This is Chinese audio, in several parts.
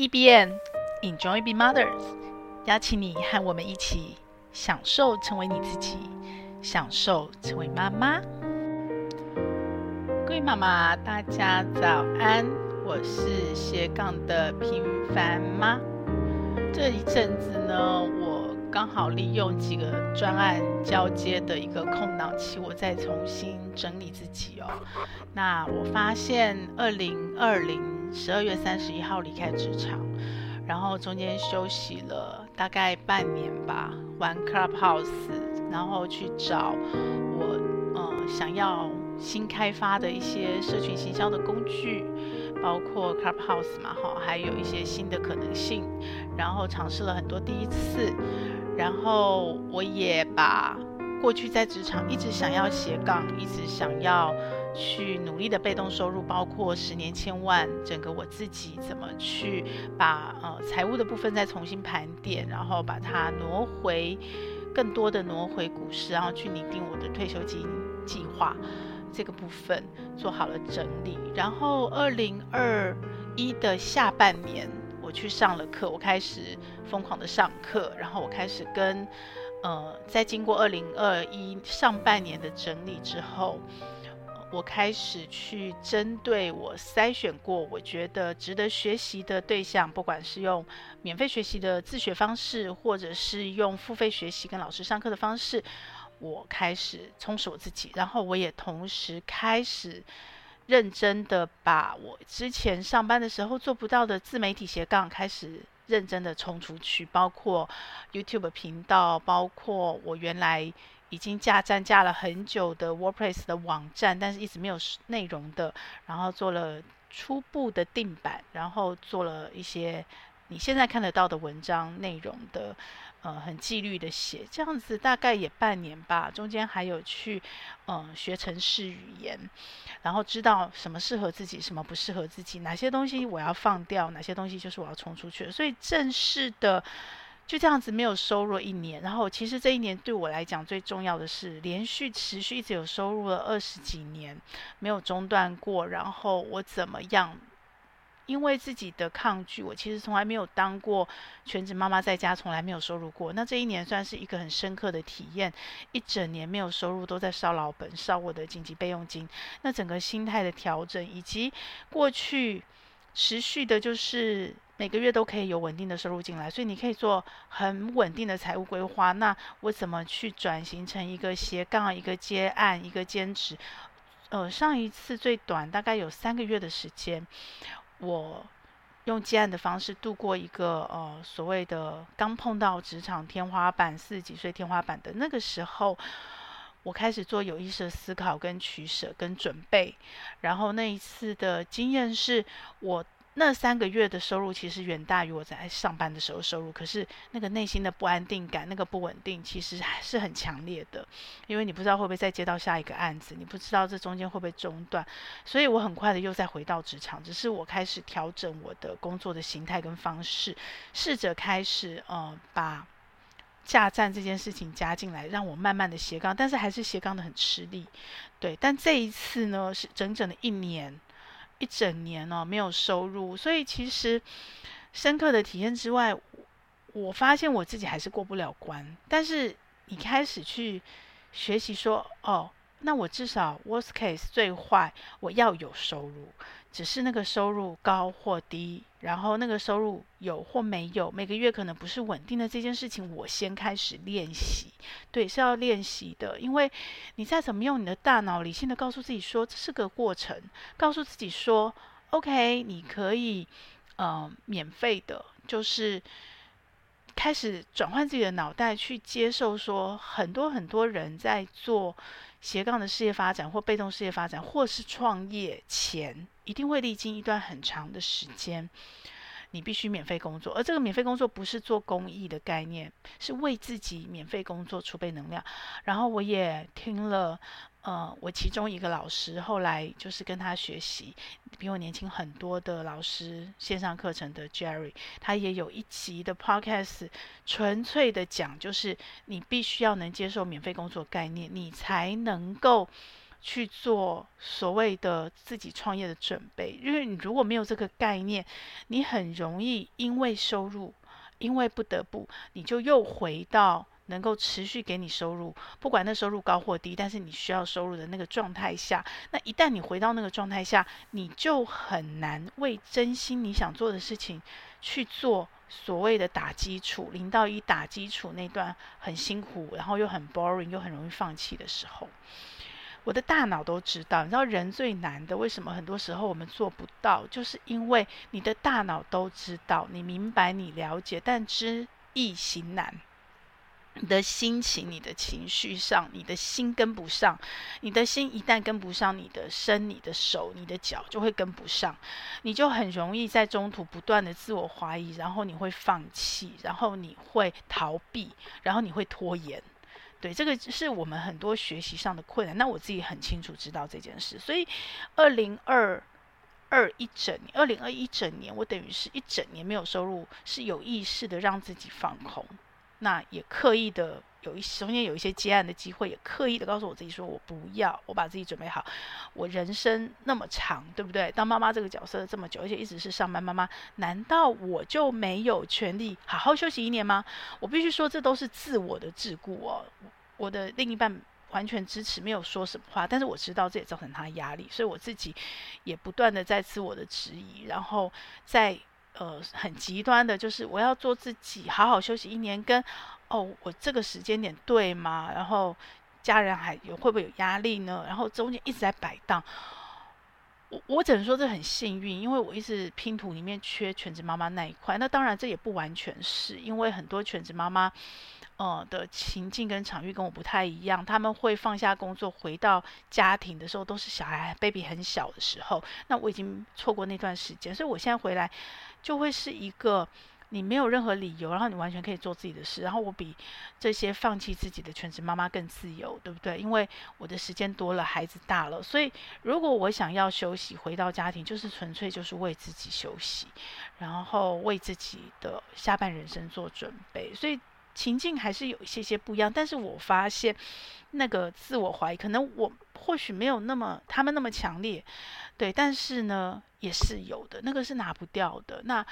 E.B.N. Enjoy Being Mothers，邀请你和我们一起享受成为你自己，享受成为妈妈。各位妈妈，大家早安，我是斜杠的平凡妈。这一阵子呢，我刚好利用几个专案交接的一个空档期，我再重新整理自己哦。那我发现，二零二零十二月三十一号离开职场，然后中间休息了大概半年吧，玩 Clubhouse，然后去找我呃想要新开发的一些社群行销的工具，包括 Clubhouse 嘛，哈，还有一些新的可能性，然后尝试了很多第一次，然后我也把过去在职场一直想要斜杠，一直想要。去努力的被动收入，包括十年千万，整个我自己怎么去把呃财务的部分再重新盘点，然后把它挪回更多的挪回股市，然后去拟定我的退休金计划这个部分做好了整理。然后二零二一的下半年，我去上了课，我开始疯狂的上课，然后我开始跟呃在经过二零二一上半年的整理之后。我开始去针对我筛选过，我觉得值得学习的对象，不管是用免费学习的自学方式，或者是用付费学习跟老师上课的方式，我开始充实我自己。然后我也同时开始认真的把我之前上班的时候做不到的自媒体斜杠，开始认真的冲出去，包括 YouTube 频道，包括我原来。已经架站架了很久的 WordPress 的网站，但是一直没有内容的，然后做了初步的定版，然后做了一些你现在看得到的文章内容的，呃，很纪律的写，这样子大概也半年吧。中间还有去，嗯、学程式语言，然后知道什么适合自己，什么不适合自己，哪些东西我要放掉，哪些东西就是我要冲出去。所以正式的。就这样子没有收入一年，然后其实这一年对我来讲最重要的是连续持续一直有收入了二十几年，没有中断过。然后我怎么样？因为自己的抗拒，我其实从来没有当过全职妈妈，在家从来没有收入过。那这一年算是一个很深刻的体验，一整年没有收入，都在烧老本，烧我的紧急备用金。那整个心态的调整，以及过去持续的就是。每个月都可以有稳定的收入进来，所以你可以做很稳定的财务规划。那我怎么去转型成一个斜杠、一个接案、一个兼职？呃，上一次最短大概有三个月的时间，我用接案的方式度过一个呃所谓的刚碰到职场天花板、四十几岁天花板的那个时候，我开始做有意识的思考、跟取舍、跟准备。然后那一次的经验是我。那三个月的收入其实远大于我在上班的时候收入，可是那个内心的不安定感、那个不稳定，其实还是很强烈的。因为你不知道会不会再接到下一个案子，你不知道这中间会不会中断，所以我很快的又再回到职场。只是我开始调整我的工作的形态跟方式，试着开始呃把架站这件事情加进来，让我慢慢的斜杠，但是还是斜杠的很吃力。对，但这一次呢是整整的一年。一整年哦，没有收入，所以其实深刻的体验之外，我发现我自己还是过不了关。但是你开始去学习说，哦。那我至少 worst case 最坏，我要有收入，只是那个收入高或低，然后那个收入有或没有，每个月可能不是稳定的这件事情，我先开始练习，对，是要练习的，因为你再怎么用你的大脑理性的告诉自己说这是个过程，告诉自己说 OK，你可以呃免费的，就是开始转换自己的脑袋去接受说很多很多人在做。斜杠的事业发展，或被动事业发展，或是创业前，一定会历经一段很长的时间。你必须免费工作，而这个免费工作不是做公益的概念，是为自己免费工作储备能量。然后我也听了。呃，我其中一个老师后来就是跟他学习，比我年轻很多的老师，线上课程的 Jerry，他也有一集的 Podcast，纯粹的讲，就是你必须要能接受免费工作概念，你才能够去做所谓的自己创业的准备，因为你如果没有这个概念，你很容易因为收入，因为不得不，你就又回到能够持续给你收入，不管那收入高或低，但是你需要收入的那个状态下，那一旦你回到那个状态下，你就很难为真心你想做的事情去做所谓的打基础，零到一打基础那段很辛苦，然后又很 boring，又很容易放弃的时候。我的大脑都知道，你知道人最难的，为什么很多时候我们做不到？就是因为你的大脑都知道，你明白，你了解，但知易行难。你的心情、你的情绪上，你的心跟不上。你的心一旦跟不上，你的身、你的手、你的脚就会跟不上，你就很容易在中途不断的自我怀疑，然后你会放弃，然后你会逃避，然后你会拖延。对，这个是我们很多学习上的困难。那我自己很清楚知道这件事，所以二零二二一整年，二零二一整年，我等于是一整年没有收入，是有意识的让自己放空。那也刻意的有一中间有一些接案的机会，也刻意的告诉我自己说，我不要，我把自己准备好。我人生那么长，对不对？当妈妈这个角色这么久，而且一直是上班妈妈，难道我就没有权利好好休息一年吗？我必须说，这都是自我的桎梏哦。我的另一半完全支持，没有说什么话，但是我知道这也造成他压力，所以我自己也不断的在自我的质疑，然后在呃很极端的，就是我要做自己，好好休息一年，跟哦我这个时间点对吗？然后家人还有会不会有压力呢？然后中间一直在摆荡，我我只能说这很幸运，因为我一直拼图里面缺全职妈妈那一块，那当然这也不完全是因为很多全职妈妈。呃的情境跟场域跟我不太一样，他们会放下工作回到家庭的时候，都是小孩 baby 很小的时候。那我已经错过那段时间，所以我现在回来就会是一个你没有任何理由，然后你完全可以做自己的事。然后我比这些放弃自己的全职妈妈更自由，对不对？因为我的时间多了，孩子大了，所以如果我想要休息，回到家庭，就是纯粹就是为自己休息，然后为自己的下半人生做准备。所以。情境还是有一些些不一样，但是我发现那个自我怀疑，可能我或许没有那么他们那么强烈，对，但是呢也是有的，那个是拿不掉的。那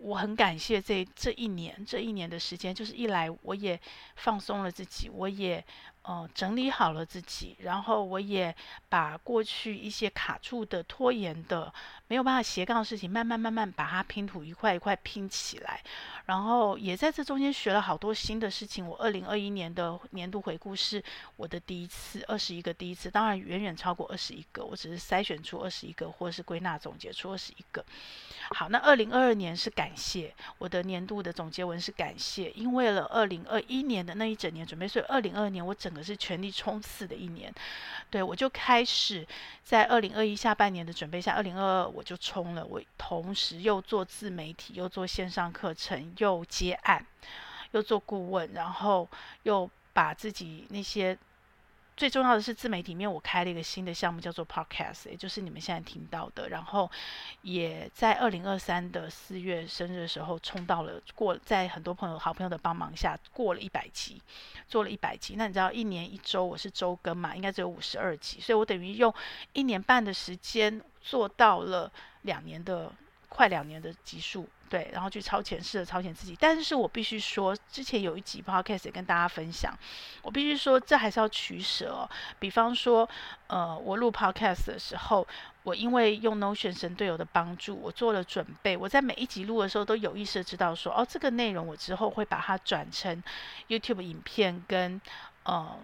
我很感谢这这一年这一年的时间，就是一来我也放松了自己，我也。哦、呃，整理好了自己，然后我也把过去一些卡住的、拖延的、没有办法斜杠的事情，慢慢慢慢把它拼图一块一块拼起来，然后也在这中间学了好多新的事情。我二零二一年的年度回顾是我的第一次，二十一个第一次，当然远远超过二十一个，我只是筛选出二十一个，或是归纳总结出二十一个。好，那二零二二年是感谢，我的年度的总结文是感谢，因为了二零二一年的那一整年准备，所以二零二二年我整。整个是全力冲刺的一年，对，我就开始在二零二一下半年的准备下，二零二二我就冲了。我同时又做自媒体，又做线上课程，又接案，又做顾问，然后又把自己那些。最重要的是自媒体里面，我开了一个新的项目，叫做 Podcast，也就是你们现在听到的。然后也在二零二三的四月生日的时候冲到了过，在很多朋友、好朋友的帮忙下过了一百集，做了一百集。那你知道一年一周我是周更嘛，应该只有五十二集，所以我等于用一年半的时间做到了两年的。快两年的集数，对，然后去超前式的超前自己。但是我必须说，之前有一集 podcast 也跟大家分享，我必须说，这还是要取舍。比方说，呃，我录 podcast 的时候，我因为用 Notion 神队友的帮助，我做了准备。我在每一集录的时候，都有意识的知道说，哦，这个内容我之后会把它转成 YouTube 影片跟呃。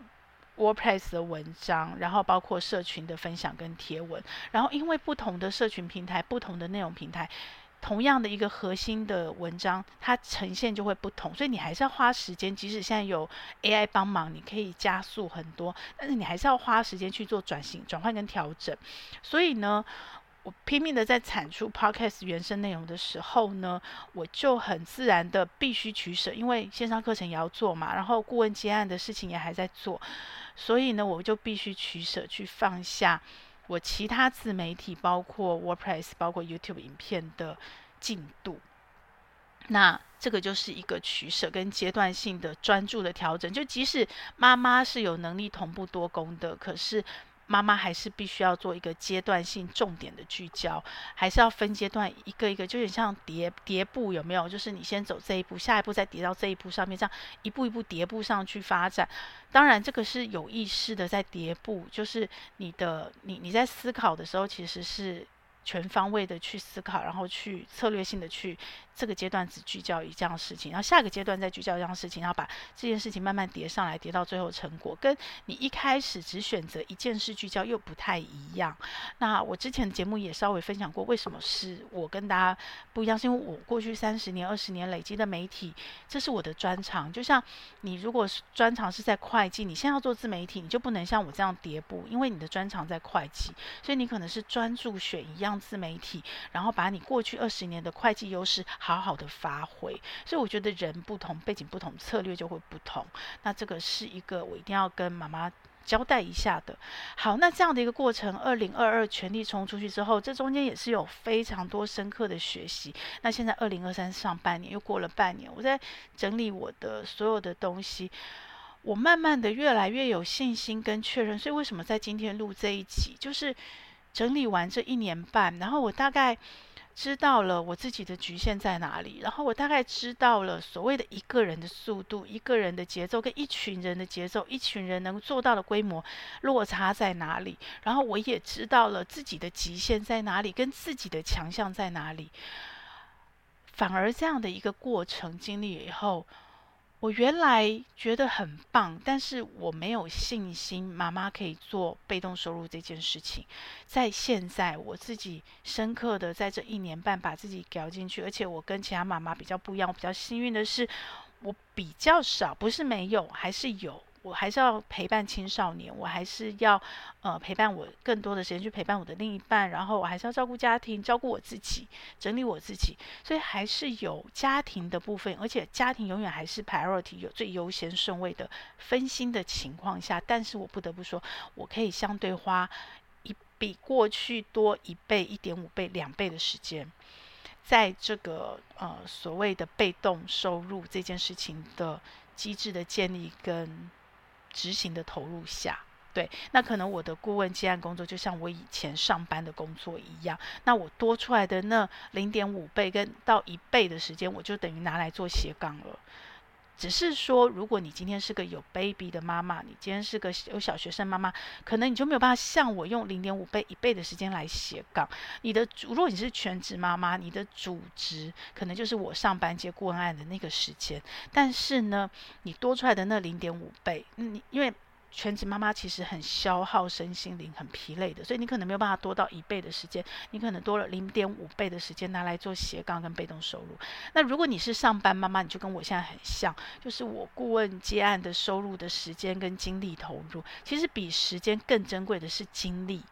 WordPress 的文章，然后包括社群的分享跟贴文，然后因为不同的社群平台、不同的内容平台，同样的一个核心的文章，它呈现就会不同，所以你还是要花时间。即使现在有 AI 帮忙，你可以加速很多，但是你还是要花时间去做转型、转换跟调整。所以呢，我拼命的在产出 Podcast 原生内容的时候呢，我就很自然的必须取舍，因为线上课程也要做嘛，然后顾问接案的事情也还在做。所以呢，我就必须取舍，去放下我其他自媒体，包括 WordPress、包括 YouTube 影片的进度。那这个就是一个取舍跟阶段性的专注的调整。就即使妈妈是有能力同步多工的，可是妈妈还是必须要做一个阶段性重点的聚焦，还是要分阶段一个一个，就有点像叠叠步，有没有？就是你先走这一步，下一步再叠到这一步上面，这样一步一步叠步上去发展。当然，这个是有意识的在叠步，就是你的你你在思考的时候，其实是。全方位的去思考，然后去策略性的去这个阶段只聚焦一件事情，然后下个阶段再聚焦一件事情，然后把这件事情慢慢叠上来，叠到最后成果，跟你一开始只选择一件事聚焦又不太一样。那我之前的节目也稍微分享过，为什么是我跟大家不一样，是因为我过去三十年、二十年累积的媒体，这是我的专长。就像你如果是专长是在会计，你现在要做自媒体，你就不能像我这样叠步，因为你的专长在会计，所以你可能是专注选一样。自媒体，然后把你过去二十年的会计优势好好的发挥，所以我觉得人不同，背景不同，策略就会不同。那这个是一个我一定要跟妈妈交代一下的。好，那这样的一个过程，二零二二全力冲出去之后，这中间也是有非常多深刻的学习。那现在二零二三上半年又过了半年，我在整理我的所有的东西，我慢慢的越来越有信心跟确认。所以为什么在今天录这一集，就是。整理完这一年半，然后我大概知道了我自己的局限在哪里，然后我大概知道了所谓的一个人的速度、一个人的节奏跟一群人的节奏、一群人能做到的规模落差在哪里，然后我也知道了自己的极限在哪里，跟自己的强项在哪里。反而这样的一个过程经历以后。我原来觉得很棒，但是我没有信心妈妈可以做被动收入这件事情。在现在，我自己深刻的在这一年半把自己搞进去，而且我跟其他妈妈比较不一样，我比较幸运的是，我比较少，不是没有，还是有。我还是要陪伴青少年，我还是要呃陪伴我更多的时间去陪伴我的另一半，然后我还是要照顾家庭，照顾我自己，整理我自己，所以还是有家庭的部分，而且家庭永远还是 priority 有最优先顺位的分心的情况下，但是我不得不说，我可以相对花一比过去多一倍、一点五倍、两倍的时间，在这个呃所谓的被动收入这件事情的机制的建立跟。执行的投入下，对，那可能我的顾问接案工作就像我以前上班的工作一样，那我多出来的那零点五倍跟到一倍的时间，我就等于拿来做斜杠了。只是说，如果你今天是个有 baby 的妈妈，你今天是个有小学生妈妈，可能你就没有办法像我用零点五倍、一倍的时间来写稿。你的，如果你是全职妈妈，你的主职可能就是我上班接顾问案的那个时间。但是呢，你多出来的那零点五倍，你因为。全职妈妈其实很消耗身心灵，很疲累的，所以你可能没有办法多到一倍的时间，你可能多了零点五倍的时间拿来做斜杠跟被动收入。那如果你是上班妈妈，你就跟我现在很像，就是我顾问接案的收入的时间跟精力投入，其实比时间更珍贵的是精力。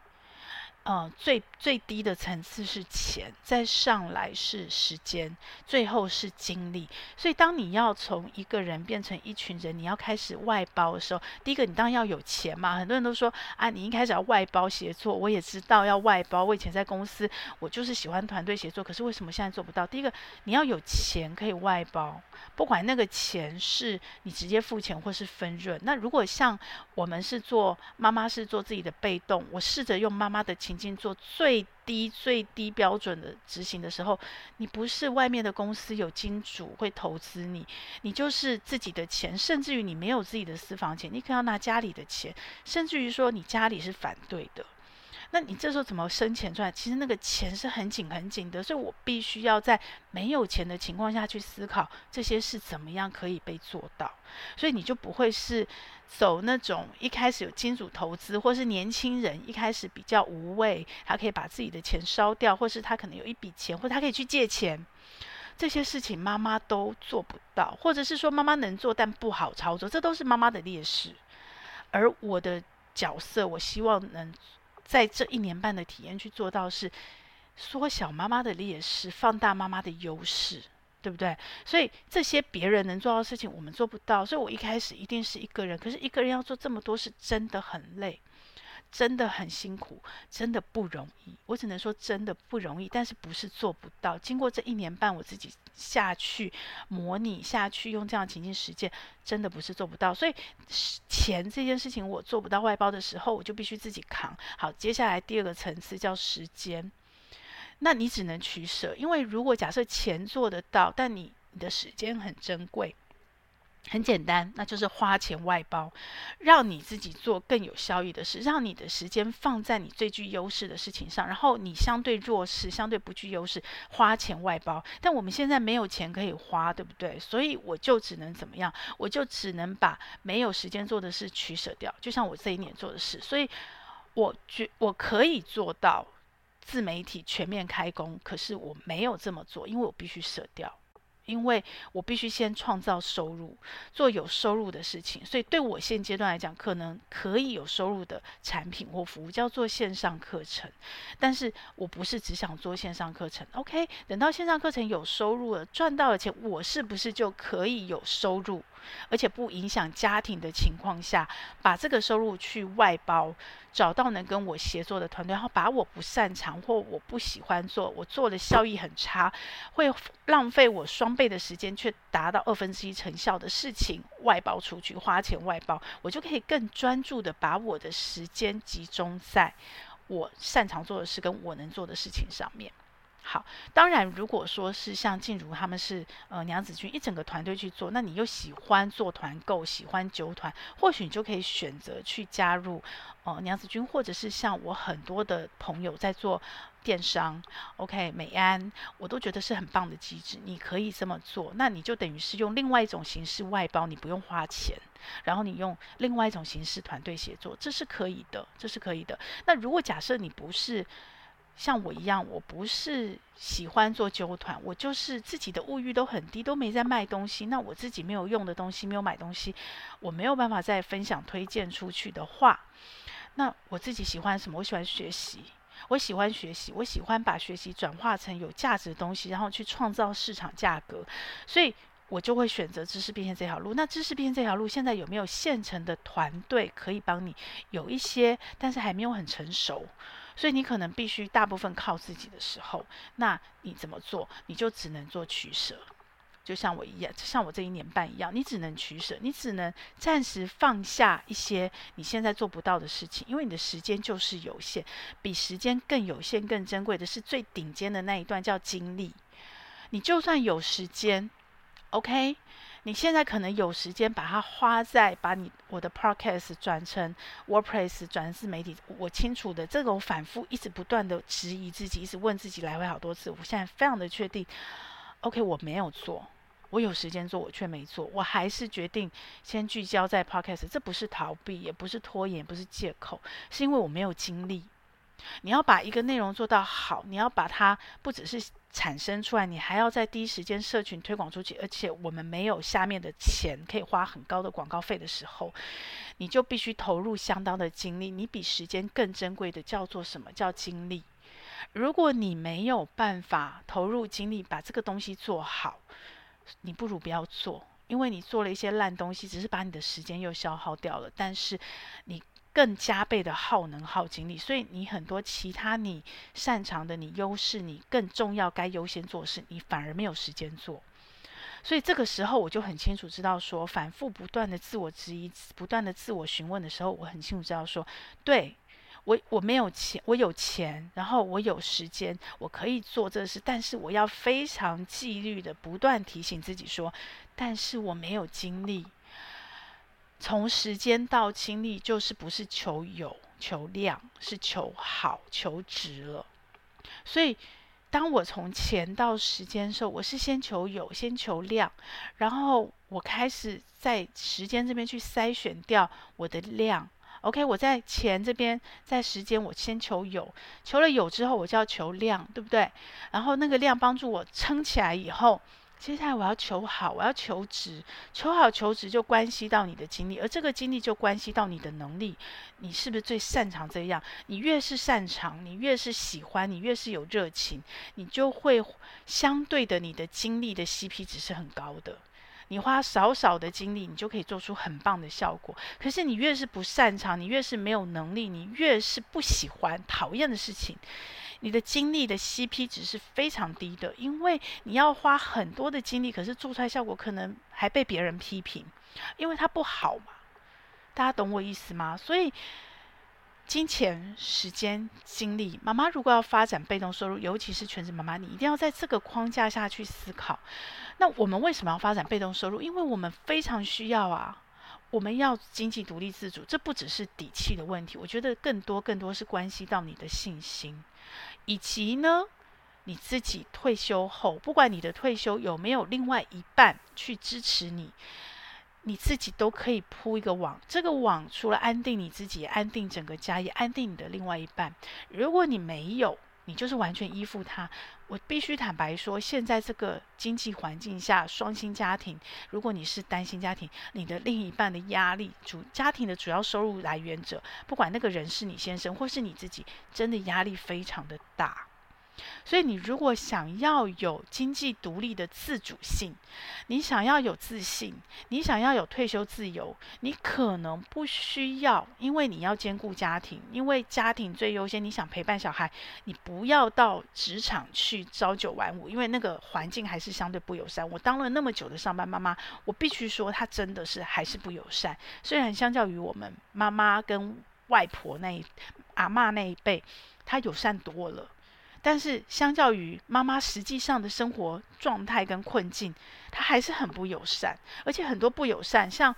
呃，最最低的层次是钱，再上来是时间，最后是精力。所以，当你要从一个人变成一群人，你要开始外包的时候，第一个你当然要有钱嘛。很多人都说啊，你一开始要外包协作，我也知道要外包。我以前在公司，我就是喜欢团队协作，可是为什么现在做不到？第一个，你要有钱可以外包，不管那个钱是你直接付钱或是分润。那如果像我们是做妈妈是做自己的被动，我试着用妈妈的情。已经做最低最低标准的执行的时候，你不是外面的公司有金主会投资你，你就是自己的钱，甚至于你没有自己的私房钱，你可能要拿家里的钱，甚至于说你家里是反对的。那你这时候怎么生钱出来？其实那个钱是很紧很紧的，所以我必须要在没有钱的情况下去思考这些事怎么样可以被做到。所以你就不会是走那种一开始有金主投资，或是年轻人一开始比较无畏，他可以把自己的钱烧掉，或是他可能有一笔钱，或者他可以去借钱。这些事情妈妈都做不到，或者是说妈妈能做但不好操作，这都是妈妈的劣势。而我的角色，我希望能。在这一年半的体验去做到是缩小妈妈的劣势，放大妈妈的优势，对不对？所以这些别人能做到的事情，我们做不到。所以我一开始一定是一个人，可是一个人要做这么多，是真的很累。真的很辛苦，真的不容易。我只能说真的不容易，但是不是做不到。经过这一年半，我自己下去模拟下去，用这样情境实践，真的不是做不到。所以钱这件事情我做不到外包的时候，我就必须自己扛。好，接下来第二个层次叫时间，那你只能取舍，因为如果假设钱做得到，但你你的时间很珍贵。很简单，那就是花钱外包，让你自己做更有效益的事，让你的时间放在你最具优势的事情上，然后你相对弱势、相对不具优势，花钱外包。但我们现在没有钱可以花，对不对？所以我就只能怎么样？我就只能把没有时间做的事取舍掉，就像我这一年做的事。所以，我觉我可以做到自媒体全面开工，可是我没有这么做，因为我必须舍掉。因为我必须先创造收入，做有收入的事情，所以对我现阶段来讲，可能可以有收入的产品或服务叫做线上课程。但是我不是只想做线上课程，OK？等到线上课程有收入了，赚到了钱，我是不是就可以有收入？而且不影响家庭的情况下，把这个收入去外包，找到能跟我协作的团队，然后把我不擅长或我不喜欢做，我做的效益很差，会浪费我双倍的时间，却达到二分之一成效的事情外包出去，花钱外包，我就可以更专注的把我的时间集中在我擅长做的事跟我能做的事情上面。好，当然，如果说是像静茹他们是呃娘子军一整个团队去做，那你又喜欢做团购，喜欢酒团，或许你就可以选择去加入呃娘子军，或者是像我很多的朋友在做电商，OK 美安，我都觉得是很棒的机制，你可以这么做，那你就等于是用另外一种形式外包，你不用花钱，然后你用另外一种形式团队协作，这是可以的，这是可以的。那如果假设你不是。像我一样，我不是喜欢做揪团，我就是自己的物欲都很低，都没在卖东西。那我自己没有用的东西，没有买东西，我没有办法再分享推荐出去的话，那我自己喜欢什么？我喜欢学习，我喜欢学习，我喜欢把学习转化成有价值的东西，然后去创造市场价格，所以我就会选择知识变现这条路。那知识变现这条路，现在有没有现成的团队可以帮你？有一些，但是还没有很成熟。所以你可能必须大部分靠自己的时候，那你怎么做？你就只能做取舍，就像我一样，像我这一年半一样，你只能取舍，你只能暂时放下一些你现在做不到的事情，因为你的时间就是有限，比时间更有限、更珍贵的是最顶尖的那一段，叫精力。你就算有时间，OK。你现在可能有时间把它花在把你我的 podcast 转成 WordPress 转自媒体，我清楚的，这个我反复一直不断的质疑自己，一直问自己来回好多次，我现在非常的确定，OK，我没有做，我有时间做，我却没做，我还是决定先聚焦在 podcast，这不是逃避，也不是拖延，不是借口，是因为我没有精力。你要把一个内容做到好，你要把它不只是产生出来，你还要在第一时间社群推广出去，而且我们没有下面的钱可以花很高的广告费的时候，你就必须投入相当的精力。你比时间更珍贵的叫做什么？叫精力。如果你没有办法投入精力把这个东西做好，你不如不要做，因为你做了一些烂东西，只是把你的时间又消耗掉了。但是你。更加倍的耗能耗精力，所以你很多其他你擅长的、你优势、你更重要该优先做的事，你反而没有时间做。所以这个时候我就很清楚知道说，反复不断的自我质疑、不断的自我询问的时候，我很清楚知道说，对，我我没有钱，我有钱，然后我有时间，我可以做这事，但是我要非常纪律的不断提醒自己说，但是我没有精力。从时间到精力，就是不是求有求量，是求好求值了。所以，当我从钱到时间的时候，我是先求有，先求量，然后我开始在时间这边去筛选掉我的量。OK，我在钱这边，在时间我先求有，求了有之后，我就要求量，对不对？然后那个量帮助我撑起来以后。接下来我要求好，我要求职，求好求职就关系到你的精力，而这个精力就关系到你的能力，你是不是最擅长这样？你越是擅长，你越是喜欢，你越是有热情，你就会相对的你的精力的 CP 值是很高的。你花少少的精力，你就可以做出很棒的效果。可是你越是不擅长，你越是没有能力，你越是不喜欢、讨厌的事情，你的精力的 CP 值是非常低的，因为你要花很多的精力，可是做出来效果可能还被别人批评，因为它不好嘛。大家懂我意思吗？所以。金钱、时间、精力，妈妈如果要发展被动收入，尤其是全职妈妈，你一定要在这个框架下去思考。那我们为什么要发展被动收入？因为我们非常需要啊，我们要经济独立自主。这不只是底气的问题，我觉得更多、更多是关系到你的信心，以及呢，你自己退休后，不管你的退休有没有另外一半去支持你。你自己都可以铺一个网，这个网除了安定你自己，安定整个家，也安定你的另外一半。如果你没有，你就是完全依附他。我必须坦白说，现在这个经济环境下，双薪家庭，如果你是单薪家庭，你的另一半的压力，主家庭的主要收入来源者，不管那个人是你先生或是你自己，真的压力非常的大。所以，你如果想要有经济独立的自主性，你想要有自信，你想要有退休自由，你可能不需要，因为你要兼顾家庭，因为家庭最优先。你想陪伴小孩，你不要到职场去朝九晚五，因为那个环境还是相对不友善。我当了那么久的上班妈妈，我必须说，她真的是还是不友善。虽然相较于我们妈妈跟外婆那一阿嬷那一辈，她友善多了。但是，相较于妈妈实际上的生活状态跟困境，她还是很不友善，而且很多不友善。像，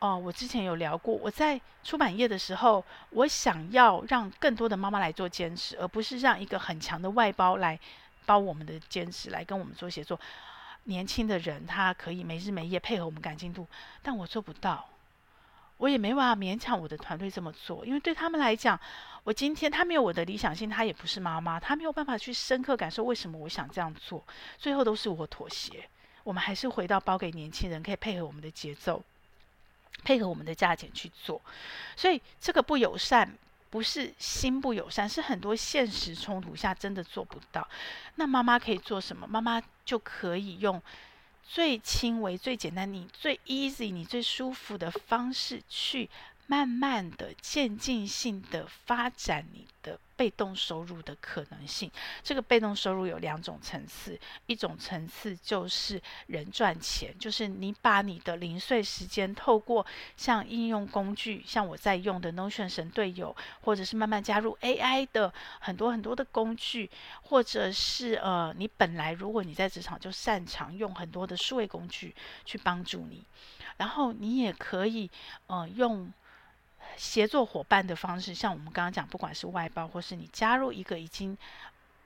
哦、我之前有聊过，我在出版业的时候，我想要让更多的妈妈来做兼职，而不是让一个很强的外包来包我们的兼职，来跟我们做协作。年轻的人他可以没日没夜配合我们赶进度，但我做不到。我也没办法勉强我的团队这么做，因为对他们来讲，我今天他没有我的理想性，他也不是妈妈，他没有办法去深刻感受为什么我想这样做，最后都是我妥协。我们还是回到包给年轻人，可以配合我们的节奏，配合我们的价钱去做。所以这个不友善，不是心不友善，是很多现实冲突下真的做不到。那妈妈可以做什么？妈妈就可以用。最轻微、最简单，你最 easy、你最舒服的方式，去慢慢的、渐进性的发展你的。被动收入的可能性，这个被动收入有两种层次，一种层次就是人赚钱，就是你把你的零碎时间透过像应用工具，像我在用的 Notion 神队友，或者是慢慢加入 AI 的很多很多的工具，或者是呃，你本来如果你在职场就擅长用很多的数位工具去帮助你，然后你也可以呃用。协作伙伴的方式，像我们刚刚讲，不管是外包，或是你加入一个已经。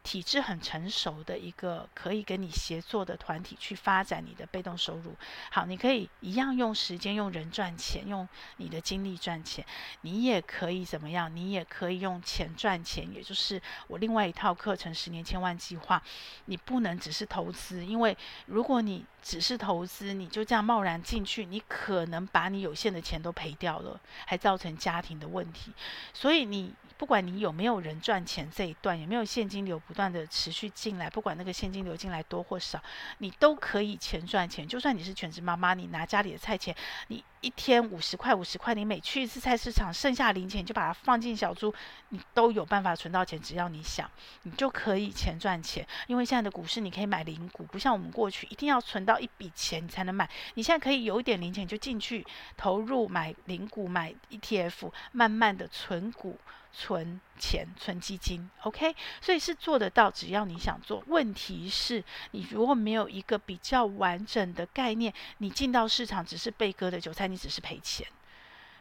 体制很成熟的一个可以跟你协作的团体去发展你的被动收入。好，你可以一样用时间、用人赚钱，用你的精力赚钱。你也可以怎么样？你也可以用钱赚钱，也就是我另外一套课程——十年千万计划。你不能只是投资，因为如果你只是投资，你就这样贸然进去，你可能把你有限的钱都赔掉了，还造成家庭的问题。所以你。不管你有没有人赚钱这一段，有没有现金流不断的持续进来，不管那个现金流进来多或少，你都可以钱赚钱。就算你是全职妈妈，你拿家里的菜钱，你。一天五十块，五十块，你每去一次菜市场，剩下零钱就把它放进小猪，你都有办法存到钱。只要你想，你就可以钱赚钱。因为现在的股市，你可以买零股，不像我们过去一定要存到一笔钱你才能买。你现在可以有一点零钱就进去投入买零股、买 ETF，慢慢的存股、存钱、存基金。OK，所以是做得到，只要你想做。问题是，你如果没有一个比较完整的概念，你进到市场只是被割的韭菜。你只是赔钱，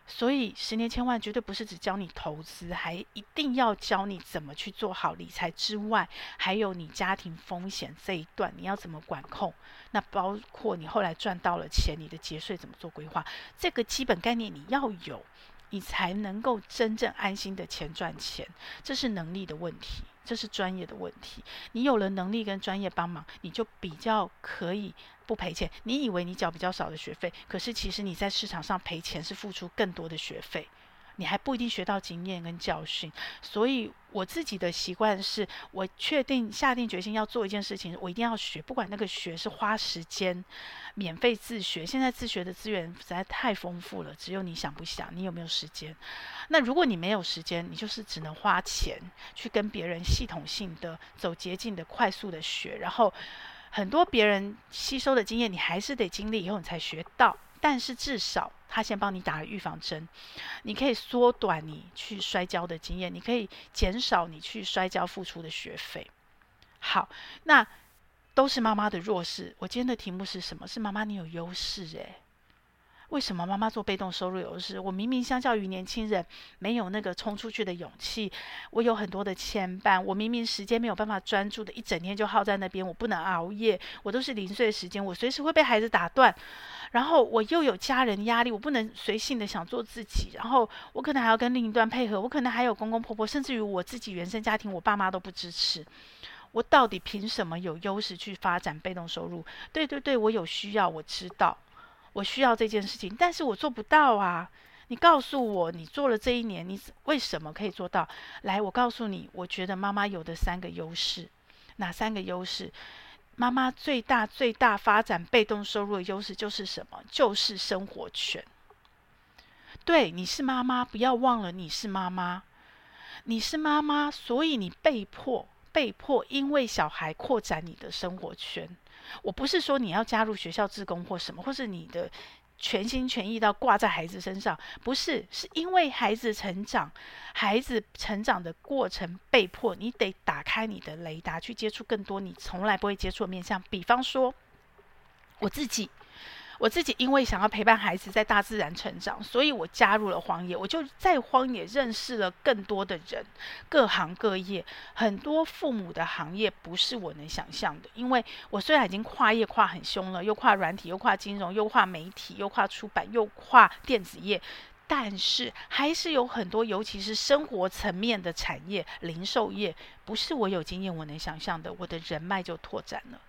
所以十年千万绝对不是只教你投资，还一定要教你怎么去做好理财之外，还有你家庭风险这一段你要怎么管控。那包括你后来赚到了钱，你的节税怎么做规划，这个基本概念你要有，你才能够真正安心的钱赚钱。这是能力的问题，这是专业的问题。你有了能力跟专业帮忙，你就比较可以。不赔钱，你以为你缴比较少的学费，可是其实你在市场上赔钱是付出更多的学费，你还不一定学到经验跟教训。所以我自己的习惯是，我确定下定决心要做一件事情，我一定要学，不管那个学是花时间、免费自学。现在自学的资源实在太丰富了，只有你想不想，你有没有时间？那如果你没有时间，你就是只能花钱去跟别人系统性的走捷径的、快速的学，然后很多别人吸收的经验，你还是得经历以后你才学到。但是至少他先帮你打了预防针，你可以缩短你去摔跤的经验，你可以减少你去摔跤付出的学费。好，那都是妈妈的弱势。我今天的题目是什么？是妈妈你有优势诶。为什么妈妈做被动收入有优势？我明明相较于年轻人没有那个冲出去的勇气，我有很多的牵绊。我明明时间没有办法专注的，一整天就耗在那边，我不能熬夜，我都是零碎时间，我随时会被孩子打断。然后我又有家人压力，我不能随性的想做自己。然后我可能还要跟另一段配合，我可能还有公公婆婆，甚至于我自己原生家庭，我爸妈都不支持。我到底凭什么有优势去发展被动收入？对对对，我有需要，我知道。我需要这件事情，但是我做不到啊！你告诉我，你做了这一年，你为什么可以做到？来，我告诉你，我觉得妈妈有的三个优势，哪三个优势？妈妈最大最大发展被动收入的优势就是什么？就是生活圈。对，你是妈妈，不要忘了你是妈妈，你是妈妈，所以你被迫被迫因为小孩扩展你的生活圈。我不是说你要加入学校自工或什么，或是你的全心全意到挂在孩子身上，不是，是因为孩子成长，孩子成长的过程被迫你得打开你的雷达去接触更多你从来不会接触的面向，比方说我自己。我自己因为想要陪伴孩子在大自然成长，所以我加入了荒野。我就在荒野认识了更多的人，各行各业，很多父母的行业不是我能想象的。因为我虽然已经跨业跨很凶了，又跨软体，又跨金融，又跨媒体，又跨出版，又跨电子业，但是还是有很多，尤其是生活层面的产业，零售业，不是我有经验我能想象的。我的人脉就拓展了。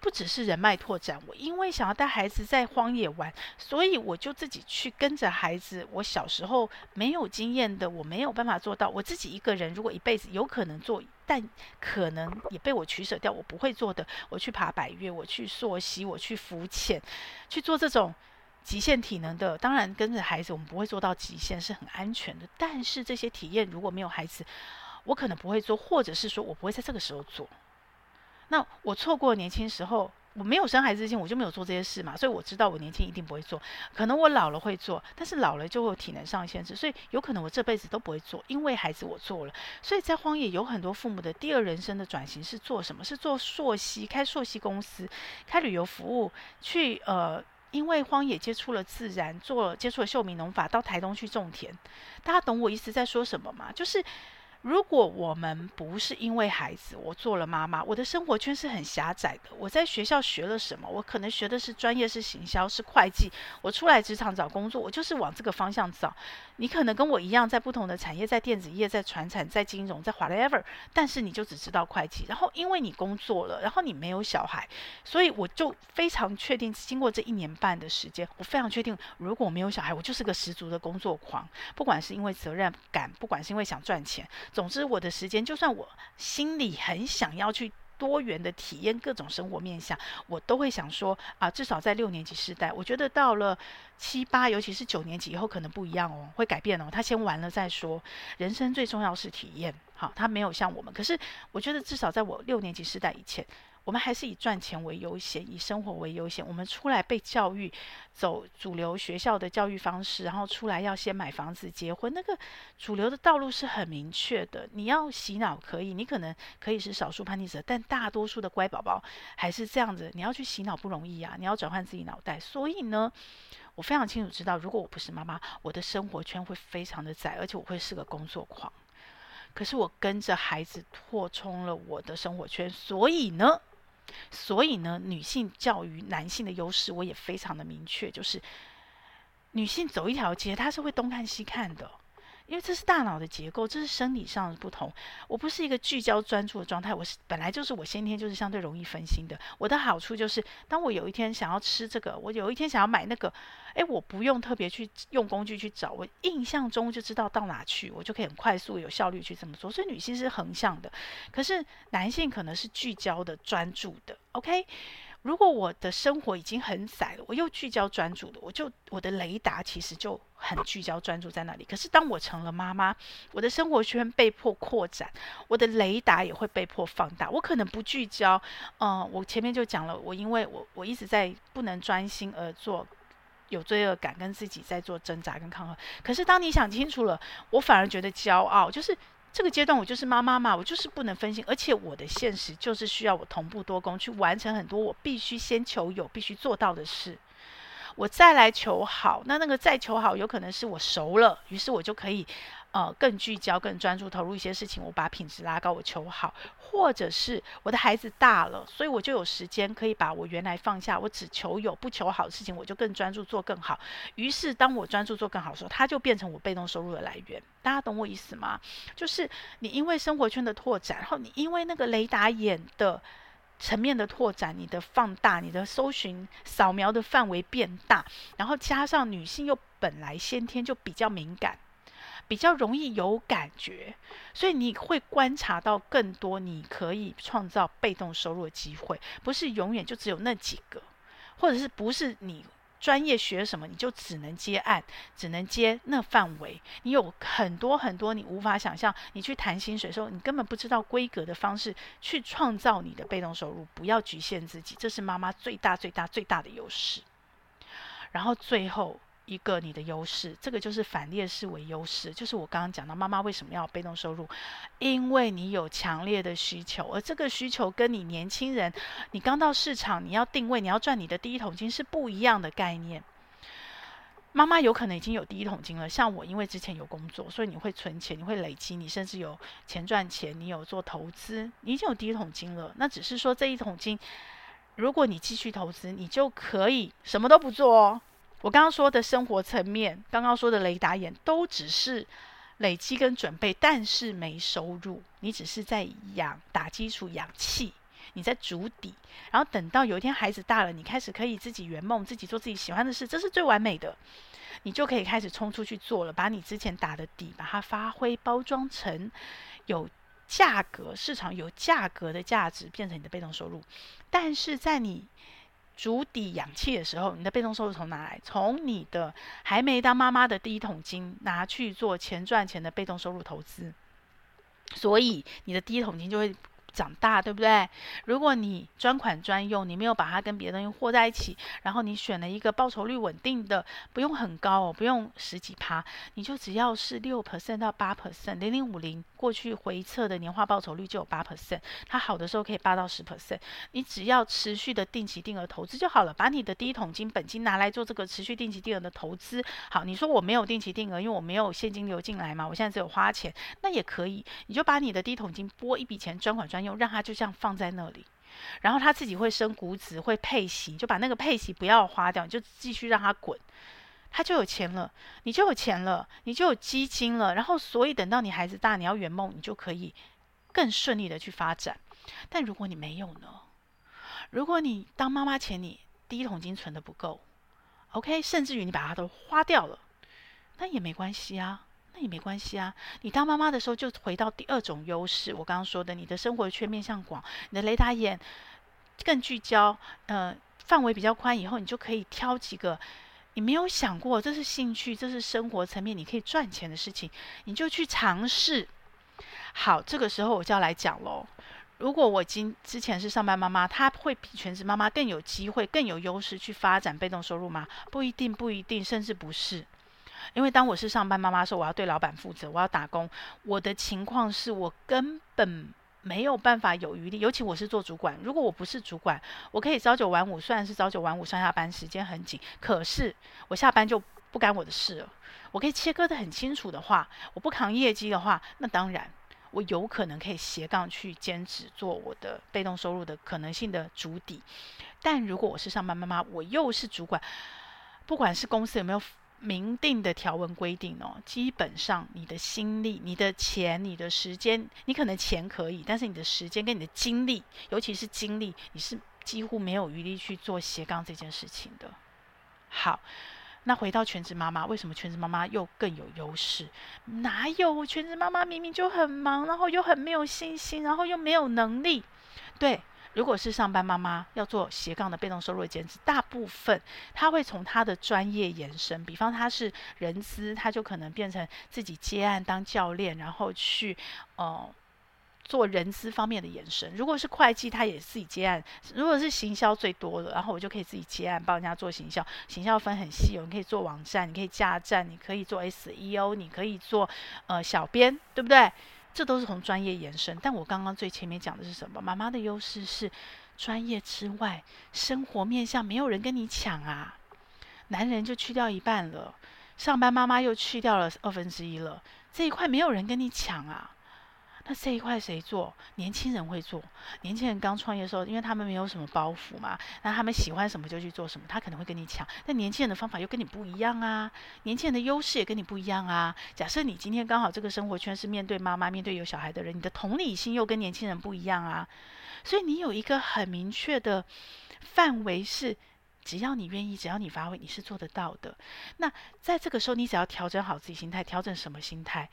不只是人脉拓展，我因为想要带孩子在荒野玩，所以我就自己去跟着孩子。我小时候没有经验的，我没有办法做到。我自己一个人，如果一辈子有可能做，但可能也被我取舍掉，我不会做的。我去爬百岳，我去溯溪，我去浮潜，去做这种极限体能的。当然，跟着孩子，我们不会做到极限，是很安全的。但是这些体验如果没有孩子，我可能不会做，或者是说我不会在这个时候做。那我错过年轻时候，我没有生孩子之前，我就没有做这些事嘛，所以我知道我年轻一定不会做。可能我老了会做，但是老了就会有体能上限制，所以有可能我这辈子都不会做。因为孩子我做了，所以在荒野有很多父母的第二人生的转型是做什么？是做溯溪，开溯溪公司，开旅游服务，去呃，因为荒野接触了自然，做接触了秀明农法，到台东去种田。大家懂我意思在说什么吗？就是。如果我们不是因为孩子，我做了妈妈，我的生活圈是很狭窄的。我在学校学了什么？我可能学的是专业，是行销，是会计。我出来职场找工作，我就是往这个方向找。你可能跟我一样，在不同的产业，在电子业，在传产，在金融，在 whatever，但是你就只知道会计。然后因为你工作了，然后你没有小孩，所以我就非常确定，经过这一年半的时间，我非常确定，如果没有小孩，我就是个十足的工作狂。不管是因为责任感，不管是因为想赚钱。总之，我的时间，就算我心里很想要去多元的体验各种生活面向，我都会想说啊，至少在六年级时代，我觉得到了七八，尤其是九年级以后，可能不一样哦，会改变哦。他先完了再说，人生最重要是体验。好，他没有像我们，可是我觉得至少在我六年级时代以前。我们还是以赚钱为优先，以生活为优先。我们出来被教育，走主流学校的教育方式，然后出来要先买房子、结婚。那个主流的道路是很明确的。你要洗脑可以，你可能可以是少数叛逆者，但大多数的乖宝宝还是这样子。你要去洗脑不容易啊，你要转换自己脑袋。所以呢，我非常清楚知道，如果我不是妈妈，我的生活圈会非常的窄，而且我会是个工作狂。可是我跟着孩子扩充了我的生活圈，所以呢。所以呢，女性教育男性的优势，我也非常的明确，就是女性走一条街，她是会东看西看的，因为这是大脑的结构，这是生理上的不同。我不是一个聚焦专注的状态，我是本来就是我先天就是相对容易分心的。我的好处就是，当我有一天想要吃这个，我有一天想要买那个，诶，我不用特别去用工具去找，我印象中就知道到哪去，我就可以很快速有效率去这么做。所以女性是横向的，可是男性可能是聚焦的、专注的。OK。如果我的生活已经很窄了，我又聚焦专注了，我就我的雷达其实就很聚焦专注在那里。可是当我成了妈妈，我的生活圈被迫扩展，我的雷达也会被迫放大。我可能不聚焦，嗯，我前面就讲了，我因为我我一直在不能专心而做，有罪恶感，跟自己在做挣扎跟抗衡。可是当你想清楚了，我反而觉得骄傲，就是。这个阶段我就是妈妈嘛，我就是不能分心，而且我的现实就是需要我同步多工去完成很多我必须先求有、必须做到的事，我再来求好。那那个再求好，有可能是我熟了，于是我就可以。呃，更聚焦、更专注投入一些事情，我把品质拉高，我求好，或者是我的孩子大了，所以我就有时间可以把我原来放下，我只求有不求好的事情，我就更专注做更好。于是，当我专注做更好的时候，它就变成我被动收入的来源。大家懂我意思吗？就是你因为生活圈的拓展，然后你因为那个雷达眼的层面的拓展，你的放大，你的搜寻扫描的范围变大，然后加上女性又本来先天就比较敏感。比较容易有感觉，所以你会观察到更多，你可以创造被动收入的机会，不是永远就只有那几个，或者是不是你专业学什么你就只能接案，只能接那范围，你有很多很多你无法想象，你去谈薪水的时候，你根本不知道规格的方式去创造你的被动收入，不要局限自己，这是妈妈最大最大最大的优势。然后最后。一个你的优势，这个就是反劣势为优势，就是我刚刚讲到妈妈为什么要被动收入，因为你有强烈的需求，而这个需求跟你年轻人，你刚到市场，你要定位，你要赚你的第一桶金是不一样的概念。妈妈有可能已经有第一桶金了，像我，因为之前有工作，所以你会存钱，你会累积，你甚至有钱赚钱，你有做投资，你已经有第一桶金了。那只是说这一桶金，如果你继续投资，你就可以什么都不做哦。我刚刚说的生活层面，刚刚说的雷达眼，都只是累积跟准备，但是没收入。你只是在养打基础、养气，你在筑底。然后等到有一天孩子大了，你开始可以自己圆梦，自己做自己喜欢的事，这是最完美的。你就可以开始冲出去做了，把你之前打的底，把它发挥包装成有价格、市场有价格的价值，变成你的被动收入。但是在你足底氧气的时候，你的被动收入从哪来？从你的还没当妈妈的第一桶金拿去做钱赚钱的被动收入投资，所以你的第一桶金就会。长大对不对？如果你专款专用，你没有把它跟别的东西和在一起，然后你选了一个报酬率稳定的，不用很高哦，不用十几趴，你就只要是六 percent 到八 percent，零零五零过去回测的年化报酬率就有八 percent，它好的时候可以八到十 percent，你只要持续的定期定额投资就好了，把你的第一桶金本金拿来做这个持续定期定额的投资。好，你说我没有定期定额，因为我没有现金流进来嘛，我现在只有花钱，那也可以，你就把你的第一桶金拨一笔钱专款专。用让它就这样放在那里，然后它自己会生股子，会配息，就把那个配息不要花掉，就继续让它滚，它就有钱了，你就有钱了，你就有基金了。然后，所以等到你孩子大，你要圆梦，你就可以更顺利的去发展。但如果你没有呢？如果你当妈妈前你第一桶金存的不够，OK，甚至于你把它都花掉了，那也没关系啊。那也没关系啊，你当妈妈的时候就回到第二种优势，我刚刚说的，你的生活圈面向广，你的雷达眼更聚焦，呃，范围比较宽，以后你就可以挑几个你没有想过，这是兴趣，这是生活层面你可以赚钱的事情，你就去尝试。好，这个时候我就要来讲喽。如果我今之前是上班妈妈，她会比全职妈妈更有机会、更有优势去发展被动收入吗？不一定，不一定，甚至不是。因为当我是上班妈妈的时候，我要对老板负责，我要打工。我的情况是我根本没有办法有余力，尤其我是做主管。如果我不是主管，我可以朝九晚五，虽然是朝九晚五上下班时间很紧，可是我下班就不干我的事了。我可以切割得很清楚的话，我不扛业绩的话，那当然我有可能可以斜杠去兼职做我的被动收入的可能性的主底。但如果我是上班妈妈，我又是主管，不管是公司有没有。明定的条文规定哦，基本上你的心力、你的钱、你的时间，你可能钱可以，但是你的时间跟你的精力，尤其是精力，你是几乎没有余力去做斜杠这件事情的。好，那回到全职妈妈，为什么全职妈妈又更有优势？哪有？全职妈妈明明就很忙，然后又很没有信心，然后又没有能力，对。如果是上班妈妈要做斜杠的被动收入的兼职，大部分他会从他的专业延伸，比方他是人资，他就可能变成自己接案当教练，然后去呃做人资方面的延伸。如果是会计，他也自己接案；如果是行销最多的，然后我就可以自己接案帮人家做行销。行销分很细哦，你可以做网站，你可以架站，你可以做 SEO，你可以做呃小编，对不对？这都是从专业延伸，但我刚刚最前面讲的是什么？妈妈的优势是专业之外，生活面向没有人跟你抢啊。男人就去掉一半了，上班妈妈又去掉了二分之一了，这一块没有人跟你抢啊。那这一块谁做？年轻人会做。年轻人刚创业的时候，因为他们没有什么包袱嘛，那他们喜欢什么就去做什么，他可能会跟你抢。但年轻人的方法又跟你不一样啊，年轻人的优势也跟你不一样啊。假设你今天刚好这个生活圈是面对妈妈、面对有小孩的人，你的同理心又跟年轻人不一样啊。所以你有一个很明确的范围是，只要你愿意，只要你发挥，你是做得到的。那在这个时候，你只要调整好自己心态，调整什么心态？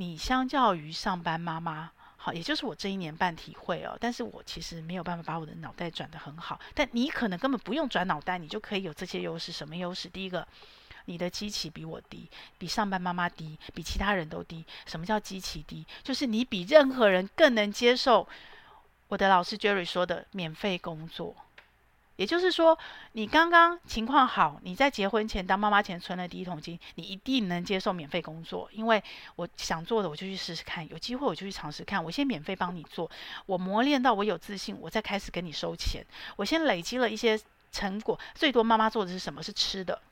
你相较于上班妈妈，好，也就是我这一年半体会哦，但是我其实没有办法把我的脑袋转得很好。但你可能根本不用转脑袋，你就可以有这些优势。什么优势？第一个，你的基期比我低，比上班妈妈低，比其他人都低。什么叫基期低？就是你比任何人更能接受我的老师 Jerry 说的免费工作。也就是说，你刚刚情况好，你在结婚前当妈妈前存了第一桶金，你一定能接受免费工作。因为我想做的，我就去试试看，有机会我就去尝试看。我先免费帮你做，我磨练到我有自信，我再开始给你收钱。我先累积了一些成果，最多妈妈做的是什么？是吃的。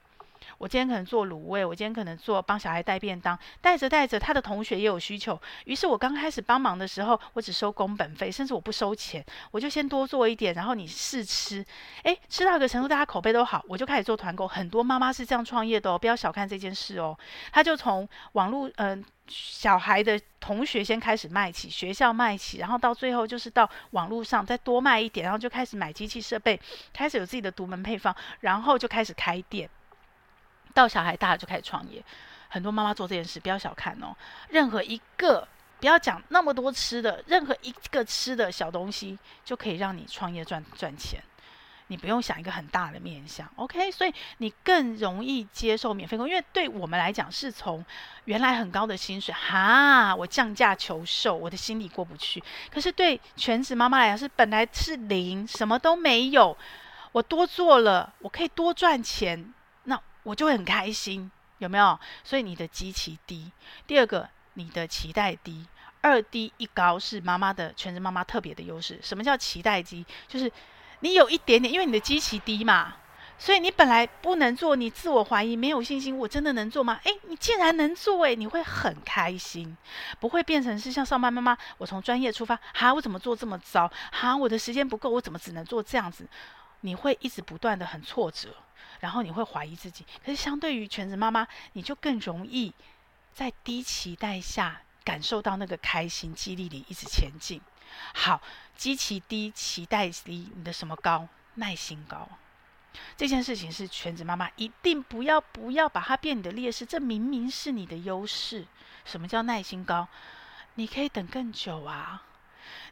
我今天可能做卤味，我今天可能做帮小孩带便当，带着带着，他的同学也有需求。于是我刚开始帮忙的时候，我只收工本费，甚至我不收钱，我就先多做一点，然后你试吃，诶，吃到一个程度，大家口碑都好，我就开始做团购。很多妈妈是这样创业的哦，不要小看这件事哦。他就从网络，嗯、小孩的同学先开始卖起，学校卖起，然后到最后就是到网络上再多卖一点，然后就开始买机器设备，开始有自己的独门配方，然后就开始开店。到小孩大了就开始创业，很多妈妈做这件事不要小看哦。任何一个不要讲那么多吃的，任何一个吃的小东西就可以让你创业赚赚钱。你不用想一个很大的面向，OK？所以你更容易接受免费工，因为对我们来讲是从原来很高的薪水，哈，我降价求售，我的心里过不去。可是对全职妈妈来讲是本来是零，什么都没有，我多做了，我可以多赚钱。我就会很开心，有没有？所以你的基期低。第二个，你的期待低。二低一高是妈妈的全职妈妈特别的优势。什么叫期待低？就是你有一点点，因为你的基期低嘛，所以你本来不能做，你自我怀疑，没有信心，我真的能做吗？诶，你竟然能做，诶，你会很开心，不会变成是像上班妈妈，我从专业出发，哈，我怎么做这么糟？哈，我的时间不够，我怎么只能做这样子？你会一直不断的很挫折。然后你会怀疑自己，可是相对于全职妈妈，你就更容易在低期待下感受到那个开心，激励你一直前进。好，基期低，期待低，你的什么高？耐心高。这件事情是全职妈妈一定不要不要把它变你的劣势，这明明是你的优势。什么叫耐心高？你可以等更久啊。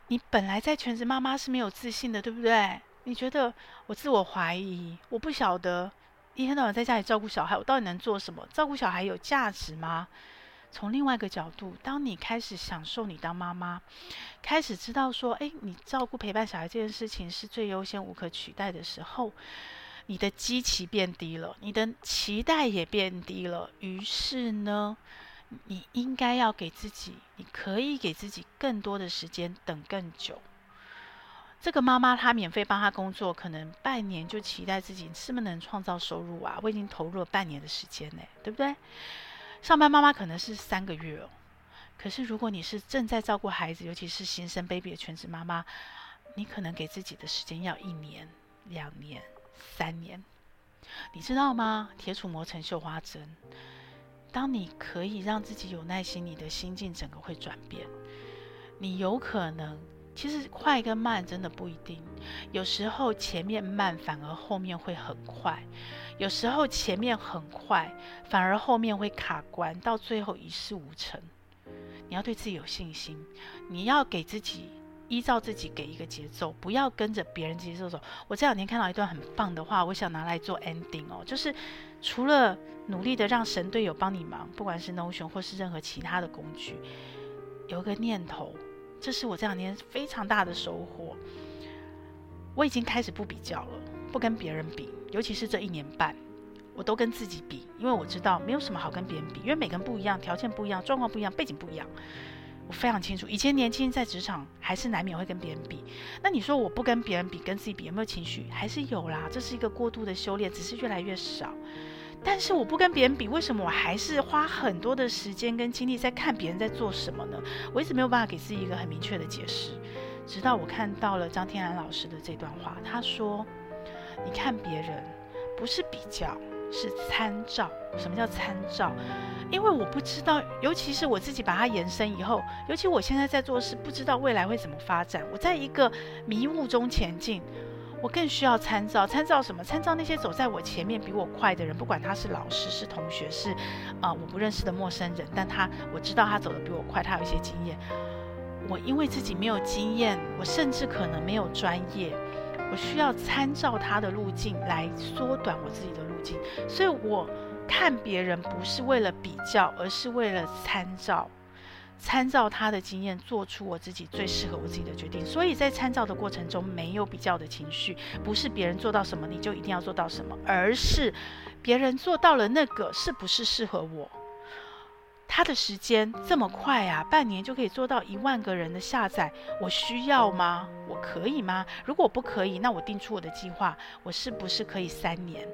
你本来在全职妈妈是没有自信的，对不对？你觉得我自我怀疑，我不晓得一天到晚在家里照顾小孩，我到底能做什么？照顾小孩有价值吗？从另外一个角度，当你开始享受你当妈妈，开始知道说，诶，你照顾陪伴小孩这件事情是最优先、无可取代的时候，你的基期变低了，你的期待也变低了。于是呢，你应该要给自己，你可以给自己更多的时间，等更久。这个妈妈她免费帮她工作，可能半年就期待自己是不是能创造收入啊？我已经投入了半年的时间呢，对不对？上班妈妈可能是三个月哦，可是如果你是正在照顾孩子，尤其是新生 baby 的全职妈妈，你可能给自己的时间要一年、两年、三年。你知道吗？铁杵磨成绣花针。当你可以让自己有耐心，你的心境整个会转变。你有可能，其实快跟慢真的不一定。有时候前面慢，反而后面会很快；有时候前面很快，反而后面会卡关，到最后一事无成。你要对自己有信心，你要给自己依照自己给一个节奏，不要跟着别人节奏走。我这两天看到一段很棒的话，我想拿来做 ending 哦，就是除了努力的让神队友帮你忙，不管是 Notion 或是任何其他的工具，有个念头，这是我这两年非常大的收获。我已经开始不比较了，不跟别人比，尤其是这一年半。我都跟自己比，因为我知道没有什么好跟别人比，因为每个人不一样，条件不一样，状况不一样，背景不一样。我非常清楚，以前年轻在职场还是难免会跟别人比。那你说我不跟别人比，跟自己比，有没有情绪？还是有啦，这是一个过度的修炼，只是越来越少。但是我不跟别人比，为什么我还是花很多的时间跟精力在看别人在做什么呢？我一直没有办法给自己一个很明确的解释，直到我看到了张天安老师的这段话，他说：“你看别人不是比较。”是参照，什么叫参照？因为我不知道，尤其是我自己把它延伸以后，尤其我现在在做事，不知道未来会怎么发展。我在一个迷雾中前进，我更需要参照。参照什么？参照那些走在我前面比我快的人，不管他是老师、是同学、是啊、我不认识的陌生人，但他我知道他走得比我快，他有一些经验。我因为自己没有经验，我甚至可能没有专业。我需要参照他的路径来缩短我自己的路径，所以我看别人不是为了比较，而是为了参照，参照他的经验，做出我自己最适合我自己的决定。所以在参照的过程中，没有比较的情绪，不是别人做到什么你就一定要做到什么，而是别人做到了那个是不是适合我。他的时间这么快啊，半年就可以做到一万个人的下载，我需要吗？我可以吗？如果不可以，那我定出我的计划，我是不是可以三年？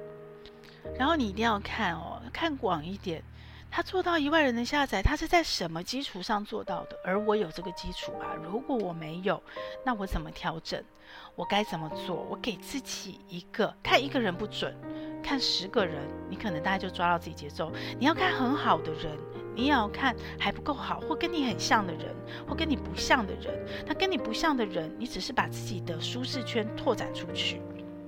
然后你一定要看哦，看广一点。他做到一万人的下载，他是在什么基础上做到的？而我有这个基础啊，如果我没有，那我怎么调整？我该怎么做？我给自己一个，看一个人不准，看十个人，你可能大概就抓到自己节奏。你要看很好的人。你也要看还不够好，或跟你很像的人，或跟你不像的人。那跟你不像的人，你只是把自己的舒适圈拓展出去。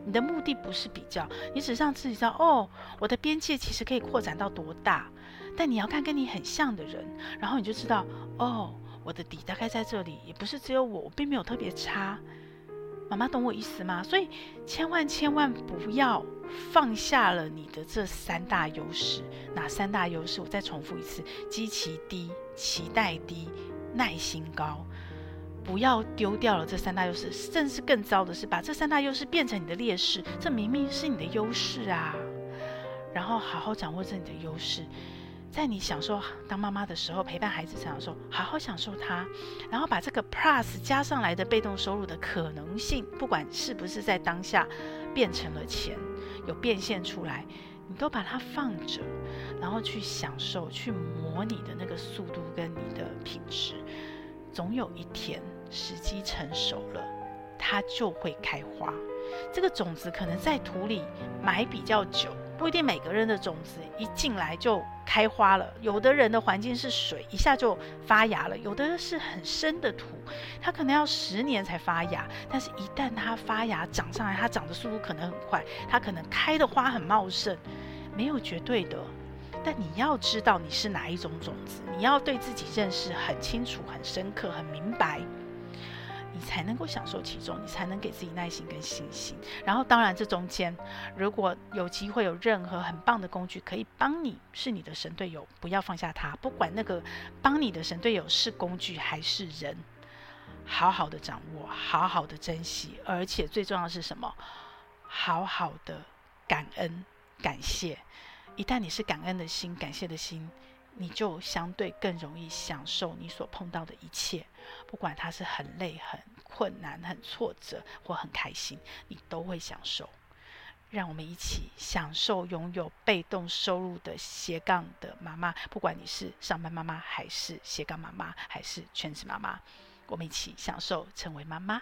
你的目的不是比较，你只是让自己知道，哦，我的边界其实可以扩展到多大。但你要看跟你很像的人，然后你就知道，哦，我的底大概在这里，也不是只有我，我并没有特别差。妈妈懂我意思吗？所以千万千万不要放下了你的这三大优势。哪三大优势？我再重复一次：基期低、期待低、耐心高。不要丢掉了这三大优势，甚至更糟的是把这三大优势变成你的劣势。这明明是你的优势啊！然后好好掌握着你的优势。在你享受当妈妈的时候，陪伴孩子成长的时候，好好享受它，然后把这个 plus 加上来的被动收入的可能性，不管是不是在当下变成了钱，有变现出来，你都把它放着，然后去享受，去模拟的那个速度跟你的品质，总有一天时机成熟了，它就会开花。这个种子可能在土里埋比较久。不一定每个人的种子一进来就开花了，有的人的环境是水，一下就发芽了；有的是很深的土，它可能要十年才发芽。但是，一旦它发芽长上来，它长的速度可能很快，它可能开的花很茂盛。没有绝对的，但你要知道你是哪一种种子，你要对自己认识很清楚、很深刻、很明白。你才能够享受其中，你才能给自己耐心跟信心。然后，当然这中间如果有机会有任何很棒的工具可以帮你，是你的神队友，不要放下它。不管那个帮你的神队友是工具还是人，好好的掌握，好好的珍惜，而且最重要的是什么？好好的感恩感谢。一旦你是感恩的心，感谢的心。你就相对更容易享受你所碰到的一切，不管它是很累、很困难、很挫折或很开心，你都会享受。让我们一起享受拥有被动收入的斜杠的妈妈，不管你是上班妈妈，还是斜杠妈妈，还是全职妈妈，我们一起享受成为妈妈。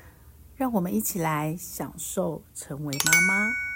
让我们一起来享受成为妈妈。